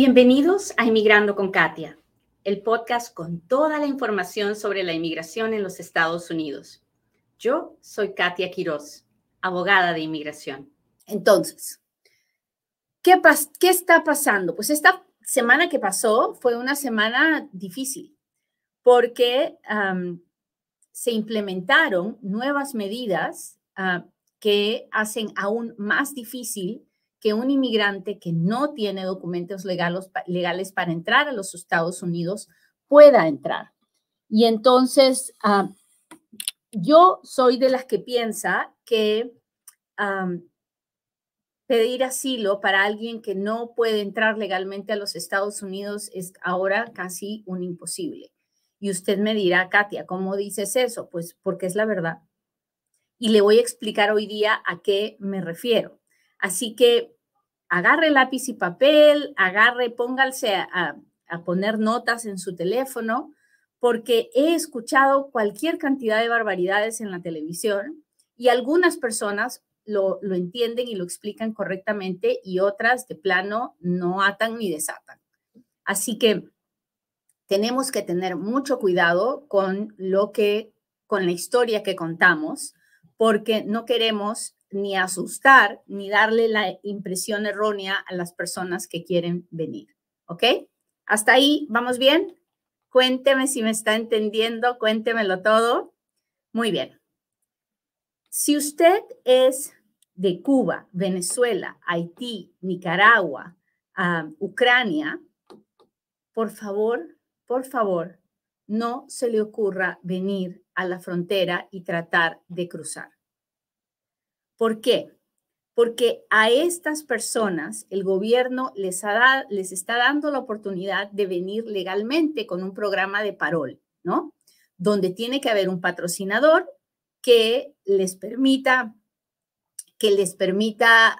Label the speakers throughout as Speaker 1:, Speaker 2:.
Speaker 1: Bienvenidos a Inmigrando con Katia, el podcast con toda la información sobre la inmigración en los Estados Unidos. Yo soy Katia Quiroz, abogada de inmigración.
Speaker 2: Entonces, ¿qué, ¿qué está pasando? Pues esta semana que pasó fue una semana difícil porque se implementaron nuevas medidas ah, que hacen aún más difícil que un inmigrante que no tiene documentos legales, legales para entrar a los Estados Unidos pueda entrar. Y entonces, ah, yo soy de las que piensa que pedir asilo para alguien que no puede entrar legalmente a los Estados Unidos es ahora casi un imposible. Y usted me dirá, Katia, ¿cómo dices eso? Pues porque es la verdad. Y le voy a explicar hoy día a qué me refiero. Así que agarre lápiz y papel, agarre, pónganse a, poner notas en su teléfono, porque he escuchado cualquier cantidad de barbaridades en la televisión y algunas personas lo, lo, entienden y lo explican correctamente y otras de plano no atan ni desatan. Así que tenemos que tener mucho cuidado con lo que, con la historia que contamos, porque no queremos ni asustar ni darle la impresión errónea a las personas que quieren venir. ¿Ok? Hasta ahí, ¿vamos bien? Cuénteme si me está entendiendo, cuéntemelo todo. Muy bien. Si usted es de Cuba, Venezuela, Haití, Nicaragua, Ucrania, por favor, por favor, no se le ocurra venir a la frontera y tratar de cruzar. ¿Por qué? Porque a estas personas el gobierno les, está dando la oportunidad de venir legalmente con un programa de parol, ¿no? Donde tiene que haber un patrocinador que les permita que les permita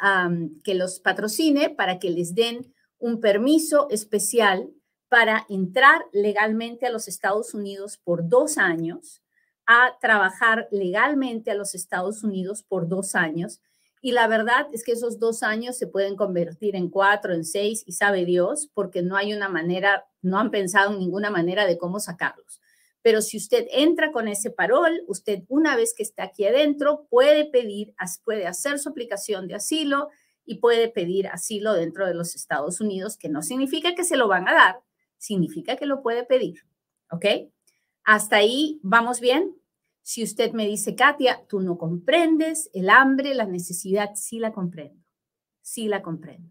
Speaker 2: que los patrocine para que les den un permiso especial para entrar legalmente a los Estados Unidos por dos años, a trabajar legalmente a los Estados Unidos por dos años. Y la verdad es que esos dos años se pueden convertir en cuatro, en seis, y sabe Dios, porque no hay una manera, no han pensado en ninguna manera de cómo sacarlos. Pero si usted entra con ese parol, usted una vez que está aquí adentro puede pedir, puede hacer su aplicación de asilo y puede pedir asilo dentro de los Estados Unidos, que no significa que se lo van a dar, significa que lo puede pedir. ¿Ok? Hasta ahí, ¿vamos bien? Si usted me dice, Katia, tú no comprendes el hambre, la necesidad, sí la comprendo, sí la comprendo.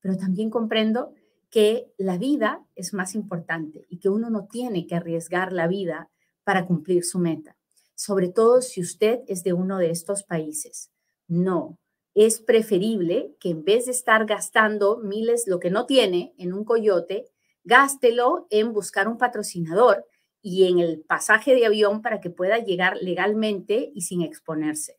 Speaker 2: Pero también comprendo que la vida es más importante y que uno no tiene que arriesgar la vida para cumplir su meta, sobre todo si usted es de uno de estos países. No, es preferible que en vez de estar gastando miles, lo que no tiene, en un coyote, gástelo en buscar un patrocinador y en el pasaje de avión para que pueda llegar legalmente y sin exponerse.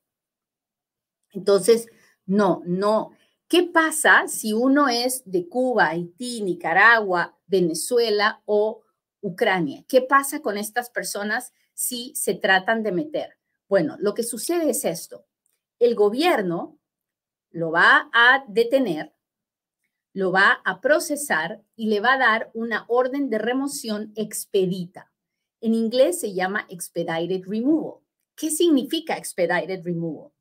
Speaker 2: Entonces, no, no. ¿Qué pasa si uno es de Cuba, Haití, Nicaragua, Venezuela o Ucrania? ¿Qué pasa con estas personas si se tratan de meter? Bueno, lo que sucede es esto. El gobierno lo va a detener lo va a procesar y le va a dar una orden de remoción expedita. En inglés se llama expedited removal. ¿Qué significa expedited removal?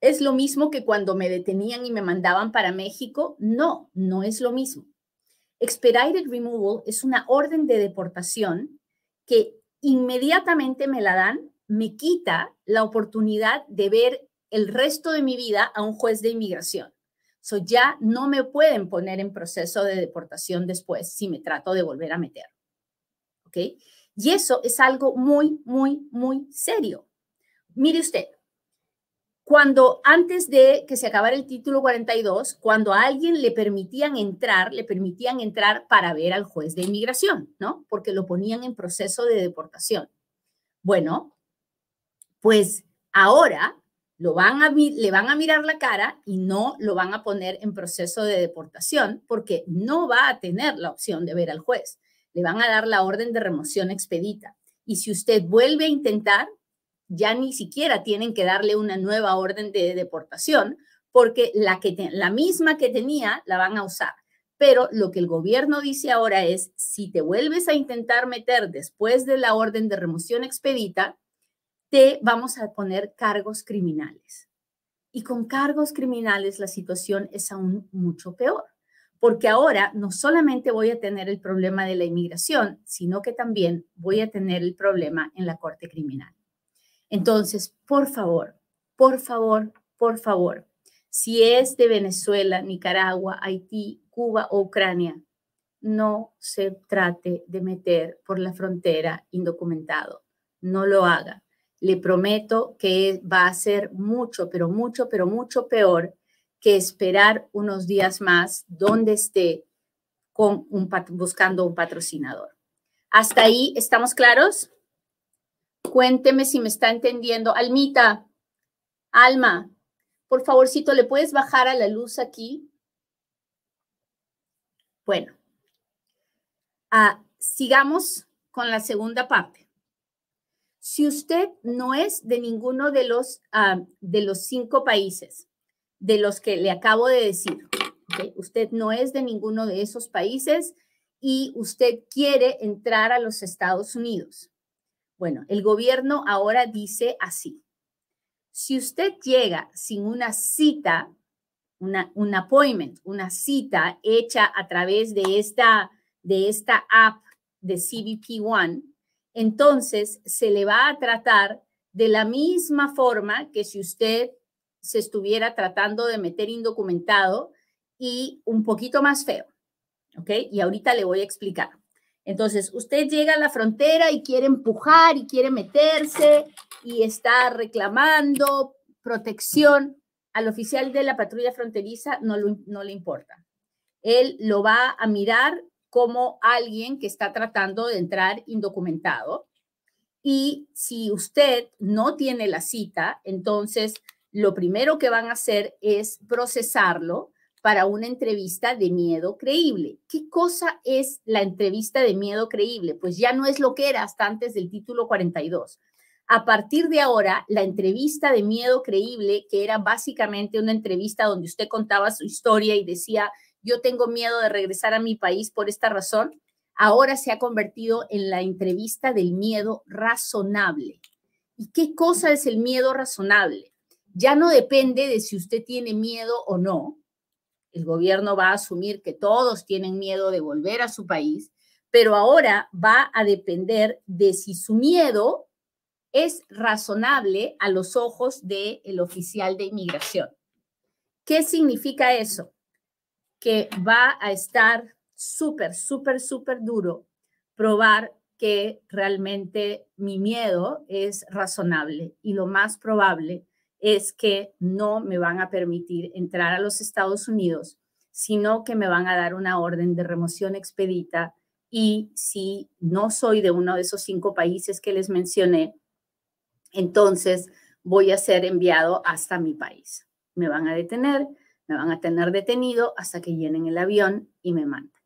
Speaker 2: ¿Es lo mismo que cuando me detenían y me mandaban para México? No, no es lo mismo. Expedited removal es una orden de deportación que inmediatamente me la dan, me quita la oportunidad de ver el resto de mi vida a un juez de inmigración. So ya no me pueden poner en proceso de deportación después si me trato de volver a meter. ¿Ok? Y eso es algo muy, muy, muy serio. Mire usted, cuando antes de que se acabara el título 42, cuando a alguien le permitían entrar, le permitían entrar para ver al juez de inmigración, ¿no? Porque lo ponían en proceso de deportación. Bueno, pues ahora lo van a, le van a mirar la cara y no lo van a poner en proceso de deportación porque no va a tener la opción de ver al juez. Le van a dar la orden de remoción expedita. Y si usted vuelve a intentar, ya ni siquiera tienen que darle una nueva orden de deportación porque la, que la misma que tenía la van a usar. Pero lo que el gobierno dice ahora es, si te vuelves a intentar meter después de la orden de remoción expedita, te vamos a poner cargos criminales. Y con cargos criminales la situación es aún mucho peor, porque ahora no solamente voy a tener el problema de la inmigración, sino que también voy a tener el problema en la Corte Criminal. Entonces, por favor, por favor, por favor, si es de Venezuela, Nicaragua, Haití, Cuba o Ucrania, no se trate de meter por la frontera indocumentado. No lo haga. Le prometo que va a ser mucho, pero mucho, pero mucho peor que esperar unos días más donde esté con un, buscando un patrocinador. ¿Hasta ahí estamos claros? Cuénteme si me está entendiendo. Almita, Alma, por favorcito, ¿le puedes bajar a la luz aquí? Bueno, ah, sigamos con la segunda parte. Si usted no es de ninguno de los, ah, de los cinco países de los que le acabo de decir, usted no es de ninguno de esos países y usted quiere entrar a los Estados Unidos. Bueno, el gobierno ahora dice así, si usted llega sin una cita, una, un appointment, una cita hecha a través de esta, de esta app de CBP One, entonces se le va a tratar de la misma forma que si usted se estuviera tratando de meter indocumentado y un poquito más feo. ¿Ok? Y ahorita le voy a explicar. Entonces, usted llega a la frontera y quiere empujar y quiere meterse y está reclamando protección. Al oficial de la patrulla fronteriza no, no le importa. Él lo va a mirar como alguien que está tratando de entrar indocumentado. Y si usted no tiene la cita, entonces lo primero que van a hacer es procesarlo para una entrevista de miedo creíble. ¿Qué cosa es la entrevista de miedo creíble? Pues ya no es lo que era hasta antes del título 42. A partir de ahora, la entrevista de miedo creíble, que era básicamente una entrevista donde usted contaba su historia y decía, yo tengo miedo de regresar a mi país por esta razón, ahora se ha convertido en la entrevista del miedo razonable. ¿Y qué cosa es el miedo razonable? Ya no depende de si usted tiene miedo o no, el gobierno va a asumir que todos tienen miedo de volver a su país, pero ahora va a depender de si su miedo es razonable a los ojos del oficial de inmigración. ¿Qué significa eso? Que va a estar súper, súper, súper duro probar que realmente mi miedo es razonable y lo más probable es que no me van a permitir entrar a los Estados Unidos, sino que me van a dar una orden de remoción expedita y si no soy de uno de esos cinco países que les mencioné, entonces voy a ser enviado hasta mi país. Me van a detener, me van a tener detenido hasta que llenen el avión y me mandan.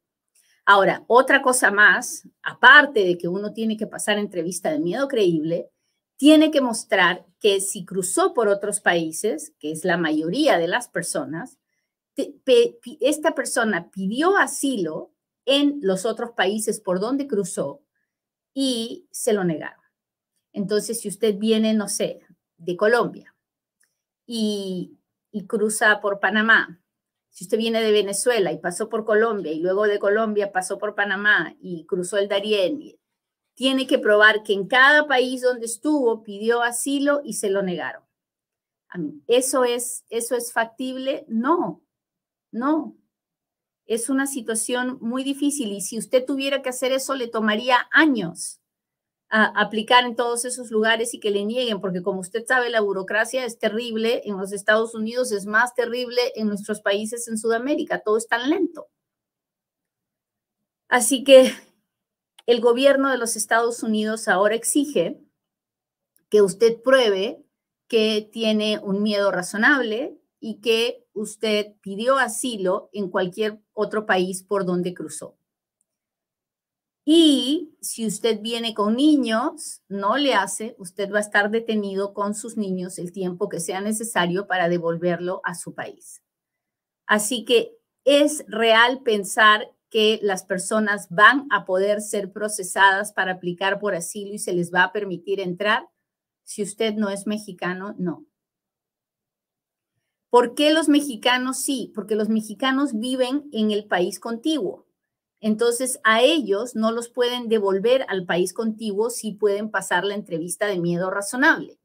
Speaker 2: Ahora, otra cosa más, aparte de que uno tiene que pasar entrevista de miedo creíble, tiene que mostrar que si cruzó por otros países, que es la mayoría de las personas, esta persona pidió asilo en los otros países por donde cruzó y se lo negaron. Entonces, si usted viene, no sé, de Colombia y, y cruza por Panamá, si usted viene de Venezuela y pasó por Colombia y luego de Colombia pasó por Panamá y cruzó el Darién tiene que probar que en cada país donde estuvo pidió asilo y se lo negaron. ¿Eso es, ¿Eso es factible? No, no. Es una situación muy difícil y si usted tuviera que hacer eso le tomaría años aplicar en todos esos lugares y que le nieguen, porque como usted sabe, la burocracia es terrible en los Estados Unidos, es más terrible en nuestros países en Sudamérica, todo es tan lento. Así que el gobierno de los Estados Unidos ahora exige que usted pruebe que tiene un miedo razonable y que usted pidió asilo en cualquier otro país por donde cruzó. Y si usted viene con niños, no le hace, usted va a estar detenido con sus niños el tiempo que sea necesario para devolverlo a su país. Así que ¿Es real pensar que las personas van a poder ser procesadas para aplicar por asilo y se les va a permitir entrar? Si usted no es mexicano, no. ¿Por qué los mexicanos sí? Porque los mexicanos viven en el país contiguo. Entonces, a ellos no los pueden devolver al país contiguo si pueden pasar la entrevista de miedo razonable.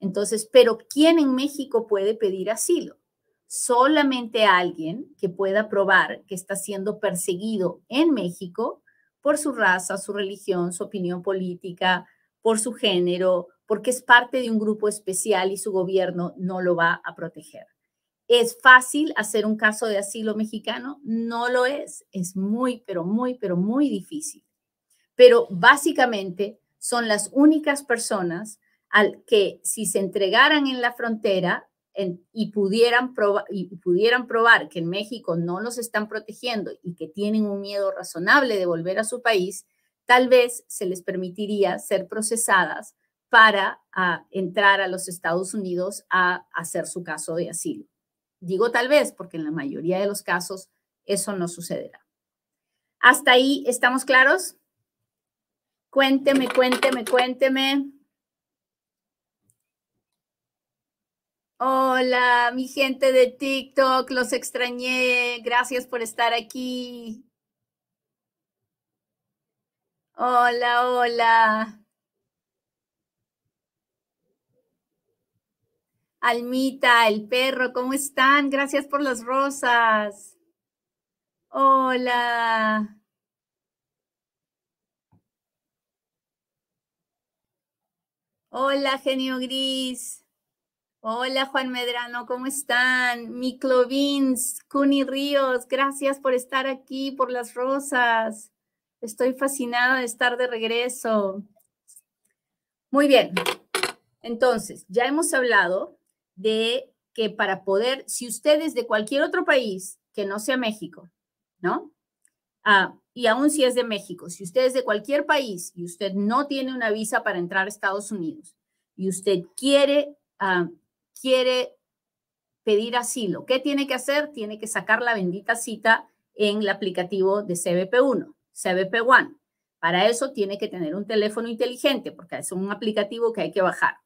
Speaker 2: Entonces, pero ¿quién en México puede pedir asilo? Solamente alguien que pueda probar que está siendo perseguido en México por su raza, su religión, su opinión política, por su género, porque es parte de un grupo especial y su gobierno no lo va a proteger. ¿Es fácil hacer un caso de asilo mexicano? No lo es. Es muy, pero muy, pero muy difícil. Pero básicamente son las únicas personas al que si se entregaran en la frontera y, pudieran y pudieran probar que en México no los están protegiendo y que tienen un miedo razonable de volver a su país, tal vez se les permitiría ser procesadas para ah, entrar a los Estados Unidos a hacer su caso de asilo. Digo tal vez porque en la mayoría de los casos eso no sucederá. ¿Hasta ahí estamos claros? Cuénteme, cuénteme, cuénteme. Hola, mi gente de TikTok, los extrañé. Gracias por estar aquí. Hola, hola. Almita, el perro, ¿cómo están? Gracias por las rosas. Hola. Hola, genio gris. Hola, Juan Medrano, ¿cómo están? Miklo Vins, Cuni Ríos, gracias por estar aquí, por las rosas. Estoy fascinada de estar de regreso. Muy bien. Entonces, ya hemos hablado de que para poder, si usted es de cualquier otro país que no sea México, ¿no? Ah, y aún si es de México, si usted es de cualquier país y usted no tiene una visa para entrar a Estados Unidos y usted quiere, ah, quiere pedir asilo, ¿qué tiene que hacer? Tiene que sacar la bendita cita en el aplicativo de CBP1, CBP One. Para eso tiene que tener un teléfono inteligente, porque es un aplicativo que hay que bajar.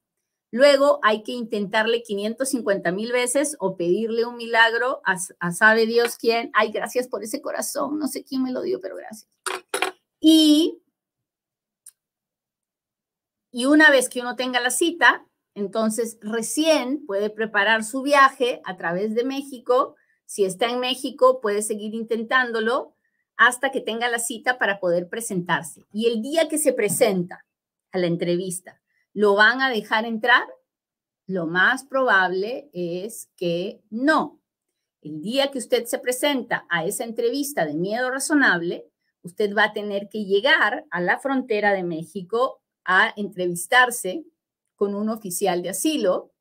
Speaker 2: Luego hay que intentarle 550 mil veces o pedirle un milagro a, sabe Dios quién. Ay, gracias por ese corazón. No sé quién me lo dio, pero gracias. Y, y una vez que uno tenga la cita, entonces recién puede preparar su viaje a través de México. Si está en México, puede seguir intentándolo hasta que tenga la cita para poder presentarse. Y el día que se presenta a la entrevista, ¿Lo van a dejar entrar? Lo más probable es que no. El día que usted se presenta a esa entrevista de miedo razonable, usted va a tener que llegar a la frontera de México a entrevistarse con un oficial de asilo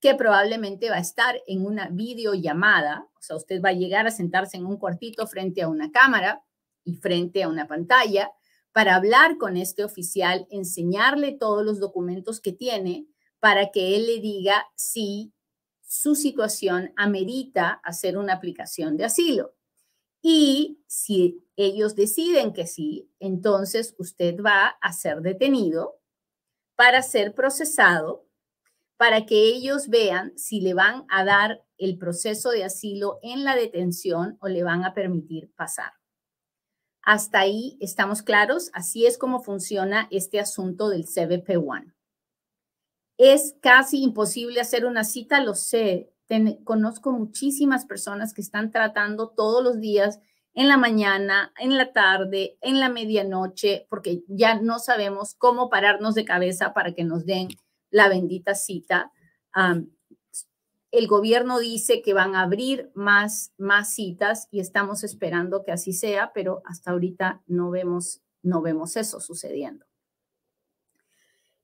Speaker 2: que probablemente va a estar en una videollamada, o sea, usted va a llegar a sentarse en un cuartito frente a una cámara y frente a una pantalla para hablar con este oficial, enseñarle todos los documentos que tiene para que él le diga si su situación amerita hacer una aplicación de asilo. Y si ellos deciden que sí, entonces usted va a ser detenido para ser procesado, para que ellos vean si le van a dar el proceso de asilo en la detención o le van a permitir pasar. Hasta ahí estamos claros. Así es como funciona este asunto del CBP-1. Es casi imposible hacer una cita, lo sé. conozco muchísimas personas que están tratando todos los días, en la mañana, en la tarde, en la medianoche, porque ya no sabemos cómo pararnos de cabeza para que nos den la bendita cita el gobierno dice que van a abrir más, más citas y estamos esperando que así sea, pero hasta ahorita no vemos, no vemos eso sucediendo.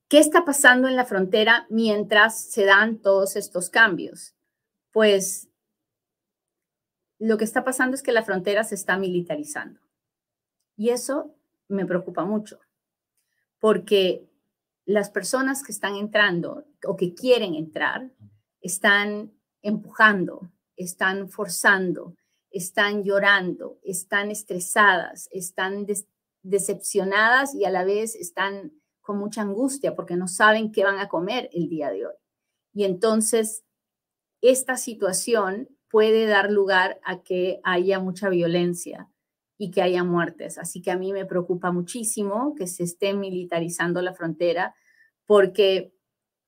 Speaker 2: ¿Qué está pasando en la frontera mientras se dan todos estos cambios? Pues lo que está pasando es que la frontera se está militarizando. Y eso me preocupa mucho, porque las personas que están entrando o que quieren entrar están empujando, están forzando, están llorando, están estresadas, están decepcionadas y a la vez están con mucha angustia porque no saben qué van a comer el día de hoy. Y entonces, esta situación puede dar lugar a que haya mucha violencia y que haya muertes. Así que a mí me preocupa muchísimo que se esté militarizando la frontera porque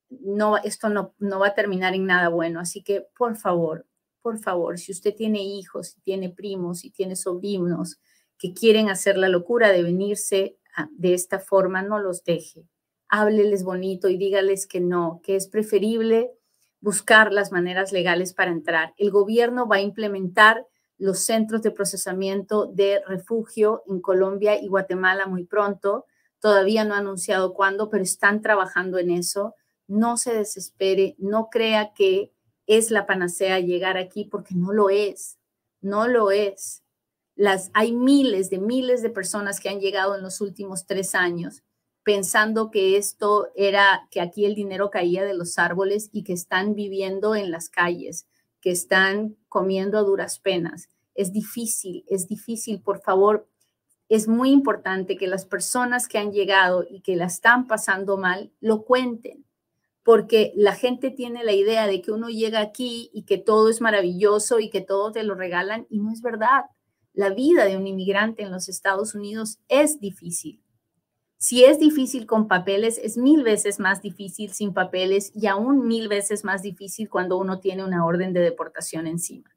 Speaker 2: no, esto no, no va a terminar en nada bueno. Así que, por favor, por favor, si usted tiene hijos, si tiene primos, si tiene sobrinos que quieren hacer la locura de venirse de esta forma, no los deje. Hábleles bonito y dígales que no, que es preferible buscar las maneras legales para entrar. El gobierno va a implementar los centros de procesamiento de refugio en Colombia y Guatemala muy pronto. Todavía no ha anunciado cuándo, pero están trabajando en eso. No se desespere, no crea que es la panacea llegar aquí porque no lo es, no lo es. Las, hay miles de miles de personas que han llegado en los últimos tres años pensando que esto era, que aquí el dinero caía de los árboles y que están viviendo en las calles, que están comiendo a duras penas. Es difícil, es difícil, por favor. Es muy importante que las personas que han llegado y que la están pasando mal lo cuenten porque la gente tiene la idea de que uno llega aquí y que todo es maravilloso y que todo te lo regalan y no es verdad. La vida de un inmigrante en los Estados Unidos es difícil. Si es difícil con papeles, es mil veces más difícil sin papeles y aún mil veces más difícil cuando uno tiene una orden de deportación encima.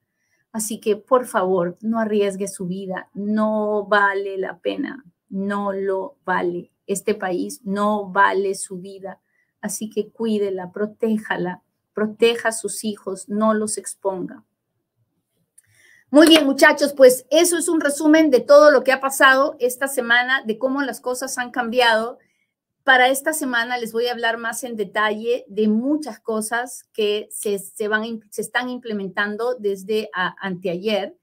Speaker 2: Así que, por favor, no arriesgue su vida. No vale la pena. No lo vale. Este país no vale su vida Así que cuídela, protéjala, proteja a sus hijos, no los exponga. Muy bien, muchachos, pues eso es un resumen de todo lo que ha pasado esta semana, de cómo las cosas han cambiado. Para esta semana les voy a hablar más en detalle de muchas cosas que se, van, se están implementando desde anteayer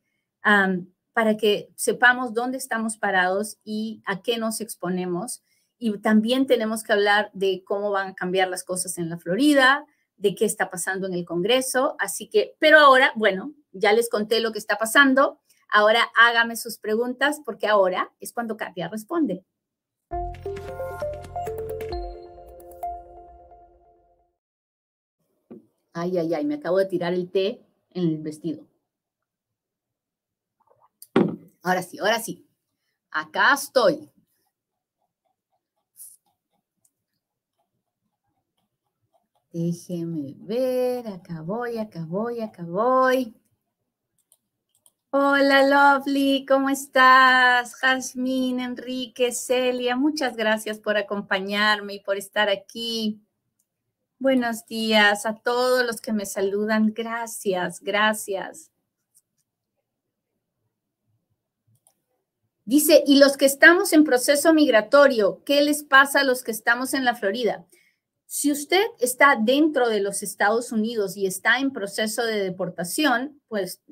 Speaker 2: para que sepamos dónde estamos parados y a qué nos exponemos. Y también tenemos que hablar de cómo van a cambiar las cosas en la Florida, de qué está pasando en el Congreso. Así que, pero ahora, bueno, ya les conté lo que está pasando. Ahora hágame sus preguntas porque ahora es cuando Katia responde. Ay, ay, ay, me acabo de tirar el té en el vestido. Ahora sí, ahora sí. Acá estoy. Déjeme ver, acá voy, acá voy, acá voy. Hola, Lovely, ¿cómo estás? Jasmine, Enrique, Celia, muchas gracias por acompañarme y por estar aquí. Buenos días a todos los que me saludan. Gracias, gracias. Dice, y los que estamos en proceso migratorio, ¿qué les pasa a los que estamos en la Florida? Si usted está dentro de los Estados Unidos y está en proceso de deportación, pues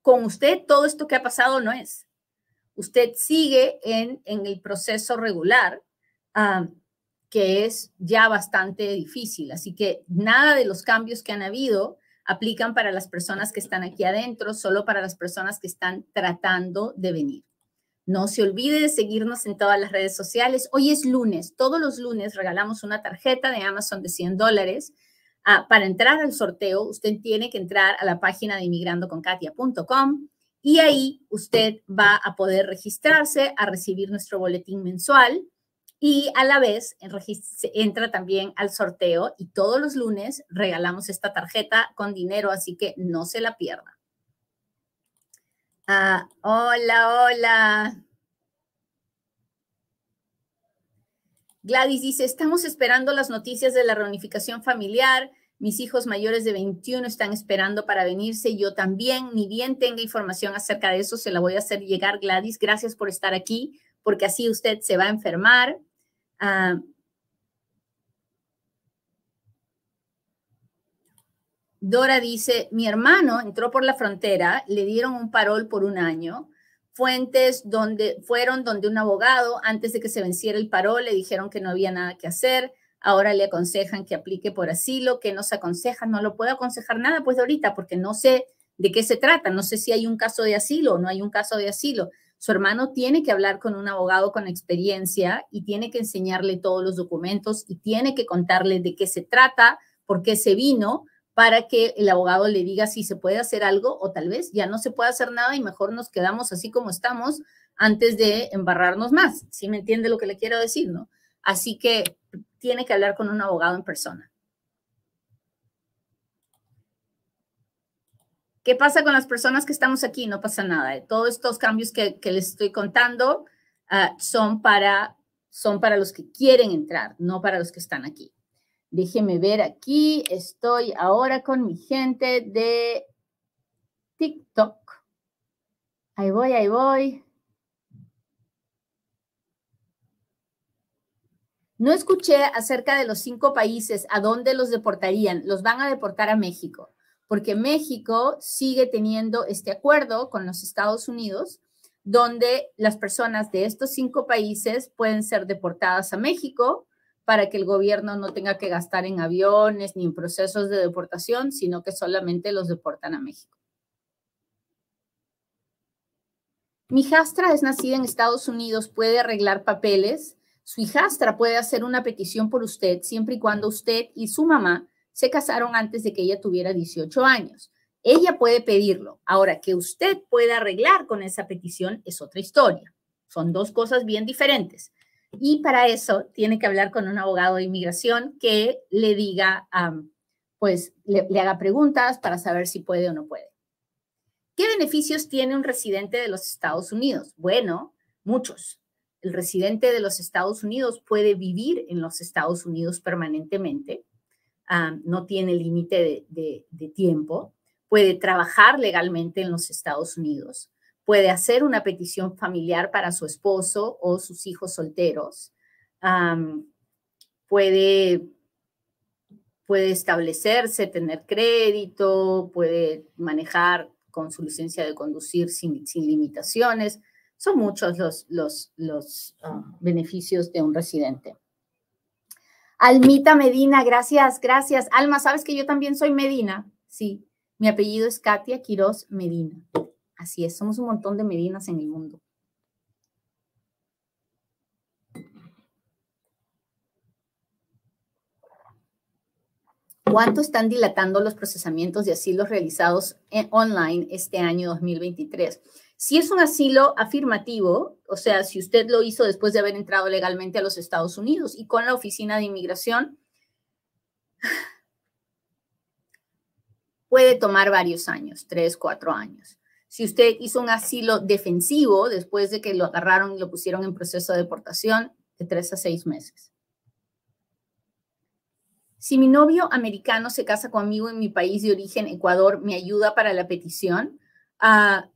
Speaker 2: con usted todo esto que ha pasado no es. Usted sigue en, en el proceso regular, que es ya bastante difícil. Así que nada de los cambios que han habido aplican para las personas que están aquí adentro, solo para las personas que están tratando de venir. No se olvide de seguirnos en todas las redes sociales. Hoy es lunes. Todos los lunes regalamos una tarjeta de Amazon de 100 dólares. Ah, para entrar al sorteo, usted tiene que entrar a la página de inmigrandoconkatia.com y ahí usted va a poder registrarse a recibir nuestro boletín mensual y a la vez entra también al sorteo y todos los lunes regalamos esta tarjeta con dinero, así que no se la pierda. Ah, hola, hola. Gladys dice, estamos esperando las noticias de la reunificación familiar. Mis hijos mayores de 21 están esperando para venirse. Yo también, ni bien tenga información acerca de eso, se la voy a hacer llegar, Gladys. Gracias por estar aquí, porque así usted se va a enfermar. Ah, Dora dice, mi hermano entró por la frontera, le dieron un parol por un año. Fuentes donde fueron donde un abogado, antes de que se venciera el parol, le dijeron que no había nada que hacer. Ahora le aconsejan que aplique por asilo. que nos aconsejan? No lo puedo aconsejar nada, pues de ahorita, porque no sé de qué se trata. No sé si hay un caso de asilo o no hay un caso de asilo. Su hermano tiene que hablar con un abogado con experiencia y tiene que enseñarle todos los documentos y tiene que contarle de qué se trata, por qué se vino, para que el abogado le diga si se puede hacer algo o tal vez ya no se puede hacer nada y mejor nos quedamos así como estamos antes de embarrarnos más. ¿Sí me entiende lo que le quiero decir, no? Así que tiene que hablar con un abogado en persona. ¿Qué pasa con las personas que estamos aquí? No pasa nada. Todos estos cambios que, les estoy contando ah, son, para, son para los que quieren entrar, no para los que están aquí. Déjeme ver aquí. Estoy ahora con mi gente de TikTok. Ahí voy, ahí voy. No escuché acerca de los cinco países a dónde los deportarían. Los van a deportar a México, porque México sigue teniendo este acuerdo con los Estados Unidos, donde las personas de estos cinco países pueden ser deportadas a México para que el gobierno no tenga que gastar en aviones ni en procesos de deportación, sino que solamente los deportan a México. Mi hijastra es nacida en Estados Unidos, puede arreglar papeles su hijastra puede hacer una petición por usted siempre y cuando usted y su mamá se casaron antes de que ella tuviera 18 años. Ella puede pedirlo. Ahora, que usted pueda arreglar con esa petición es otra historia. Son dos cosas bien diferentes. Y para eso tiene que hablar con un abogado de inmigración que le diga, pues le, haga preguntas para saber si puede o no puede. ¿Qué beneficios tiene un residente de los Estados Unidos? Bueno, muchos el residente de los Estados Unidos puede vivir en los Estados Unidos permanentemente, no tiene límite de, tiempo, puede trabajar legalmente en los Estados Unidos, puede hacer una petición familiar para su esposo o sus hijos solteros, puede, puede establecerse, tener crédito, puede manejar con su licencia de conducir sin, sin limitaciones. Son muchos los, los, los ah, beneficios de un residente. Almita Medina, gracias, gracias. Alma, ¿sabes que yo también soy Medina? Sí, mi apellido es Katia Quiroz Medina. Así es, somos un montón de Medinas en el mundo. ¿Cuánto están dilatando los procesamientos de asilos realizados en online este año 2023? Si es un asilo afirmativo, o sea, si usted lo hizo después de haber entrado legalmente a los Estados Unidos y con la oficina de inmigración, puede tomar varios años, tres, cuatro años. Si usted hizo un asilo defensivo después de que lo agarraron y lo pusieron en proceso de deportación, de tres a seis meses. Si mi novio americano se casa conmigo en mi país de origen, Ecuador, ¿me ayuda para la petición? Uh,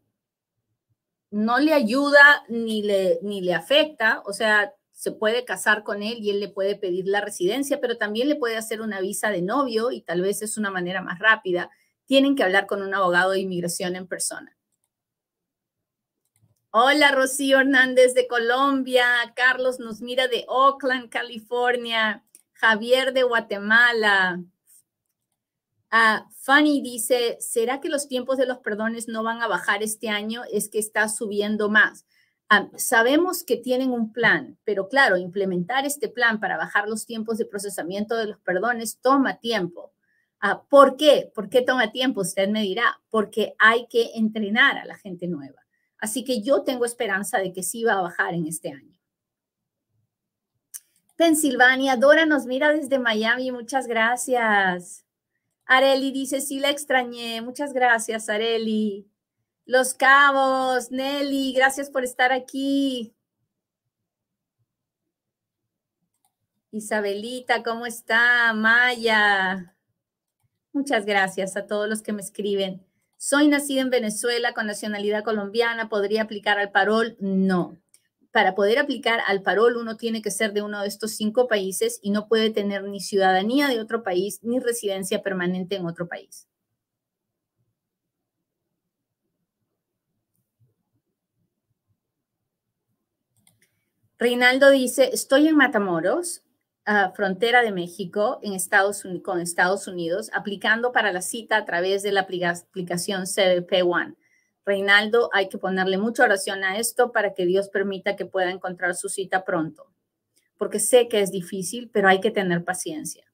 Speaker 2: no le ayuda ni le, ni le afecta, o sea, se puede casar con él y él le puede pedir la residencia, pero también le puede hacer una visa de novio y tal vez es una manera más rápida. Tienen que hablar con un abogado de inmigración en persona. Hola, Rocío Hernández de Colombia. Carlos nos mira de Oakland, California. Javier de Guatemala. Ah, Fanny dice, ¿será que los tiempos de los perdones no van a bajar este año? Es que está subiendo más. Ah, sabemos que tienen un plan, pero claro, implementar este plan para bajar los tiempos de procesamiento de los perdones toma tiempo. Ah, ¿Por qué? ¿Por qué toma tiempo? Usted me dirá, porque hay que entrenar a la gente nueva. Así que yo tengo esperanza de que sí va a bajar en este año. Pensilvania, Dora nos mira desde Miami, muchas gracias. Areli dice, sí la extrañé. Muchas gracias, Areli. Los Cabos, Nelly, gracias por estar aquí. Isabelita, ¿cómo está? Maya. Muchas gracias a todos los que me escriben. Soy nacida en Venezuela con nacionalidad colombiana. ¿Podría aplicar al parol? No para poder aplicar al parol uno tiene que ser de uno de estos cinco países y no puede tener ni ciudadanía de otro país ni residencia permanente en otro país. Reinaldo dice, estoy en Matamoros, ah, frontera de México en Estados, con Estados Unidos, aplicando para la cita a través de la aplicación CBP One. Reinaldo, hay que ponerle mucha oración a esto para que Dios permita que pueda encontrar su cita pronto, porque sé que es difícil, pero hay que tener paciencia.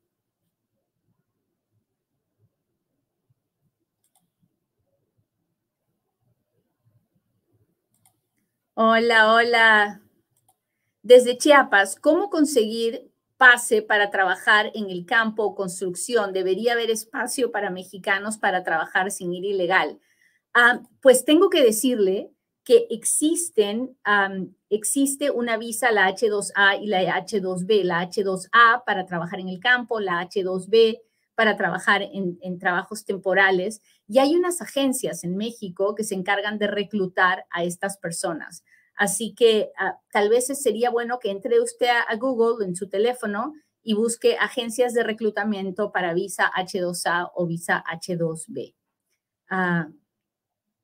Speaker 2: Hola, hola. Desde Chiapas, ¿cómo conseguir pase para trabajar en el campo o construcción? ¿Debería haber espacio para mexicanos para trabajar sin ir ilegal? Ah, pues tengo que decirle que existen, existe una visa, la H2A y la H2B. La H2A para trabajar en el campo, la H2B para trabajar en, en, trabajos temporales. Y hay unas agencias en México que se encargan de reclutar a estas personas. Así que ah, tal vez sería bueno que entre usted a, Google en su teléfono y busque agencias de reclutamiento para visa H2A o visa H2B. Ah,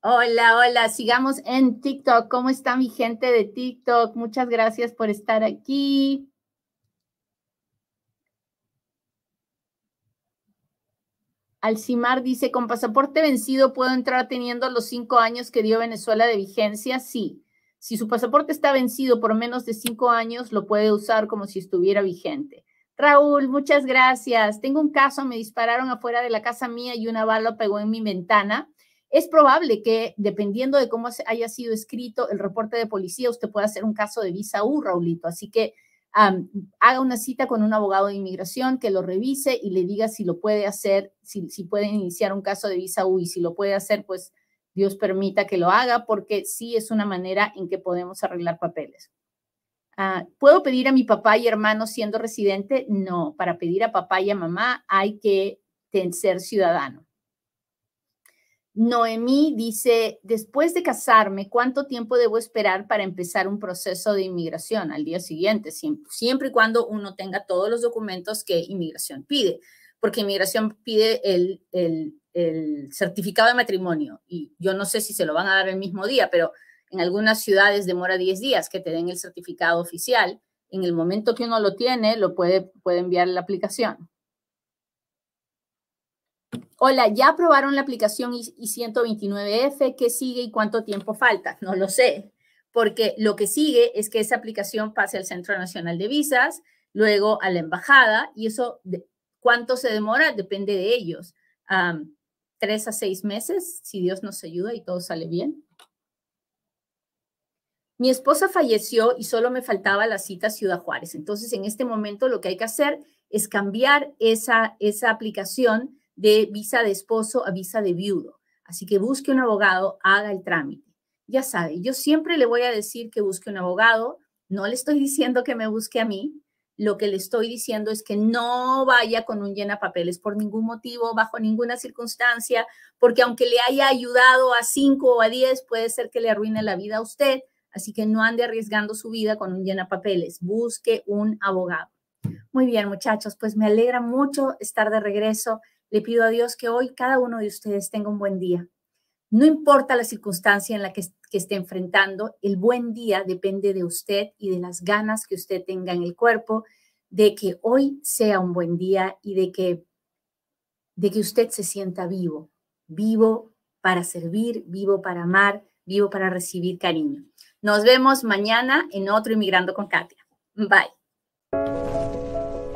Speaker 2: hola, hola, sigamos en TikTok. ¿Cómo está mi gente de TikTok? Muchas gracias por estar aquí. Alcimar dice, con pasaporte vencido, ¿puedo entrar teniendo los cinco años que dio Venezuela de vigencia? Sí. Si su pasaporte está vencido por menos de cinco años, lo puede usar como si estuviera vigente. Raúl, muchas gracias. Tengo un caso, me dispararon afuera de la casa mía y una bala pegó en mi ventana. Es probable que, dependiendo de cómo haya sido escrito el reporte de policía, usted pueda hacer un caso de visa U, Raulito. Así que haga una cita con un abogado de inmigración que lo revise y le diga si lo puede hacer, si, si puede iniciar un caso de visa U y si lo puede hacer, pues Dios permita que lo haga porque sí es una manera en que podemos arreglar papeles. Ah, ¿Puedo pedir a mi papá y hermano siendo residente? No, para pedir a papá y a mamá hay que ser ciudadano. Noemí dice, después de casarme, ¿cuánto tiempo debo esperar para empezar un proceso de inmigración? Al día siguiente, siempre, y cuando uno tenga todos los documentos que inmigración pide, porque inmigración pide el, el, el certificado de matrimonio y yo no sé si se lo van a dar el mismo día, pero en algunas ciudades demora 10 días que te den el certificado oficial. En el momento que uno lo tiene, lo puede, puede enviar la aplicación. Hola, ¿ya aprobaron la aplicación I-129F? ¿Qué sigue y cuánto tiempo falta? No lo sé, porque lo que sigue es que esa aplicación pase al Centro Nacional de Visas, luego a la embajada, y eso, ¿cuánto se demora? Depende de ellos. Tres a seis meses, si Dios nos ayuda y todo sale bien. Mi esposa falleció y solo me faltaba la cita Ciudad Juárez. Entonces, en este momento lo que hay que hacer es cambiar esa, esa aplicación de visa de esposo a visa de viudo. Así que busque un abogado, haga el trámite. Ya sabe, yo siempre le voy a decir que busque un abogado. No le estoy diciendo que me busque a mí. Lo que le estoy diciendo es que no vaya con un llena papeles por ningún motivo, bajo ninguna circunstancia, porque aunque le haya ayudado a cinco o a diez, puede ser que le arruine la vida a usted. Así que no ande arriesgando su vida con un llena papeles. Busque un abogado. Muy bien, muchachos, pues me alegra mucho estar de regreso. Le pido a Dios que hoy cada uno de ustedes tenga un buen día. No importa la circunstancia en la que, esté enfrentando, el buen día depende de usted y de las ganas que usted tenga en el cuerpo de que hoy sea un buen día y de que, de que usted se sienta vivo, vivo para servir, vivo para amar, vivo para recibir cariño. Nos vemos mañana en otro Inmigrando con Katia. Bye.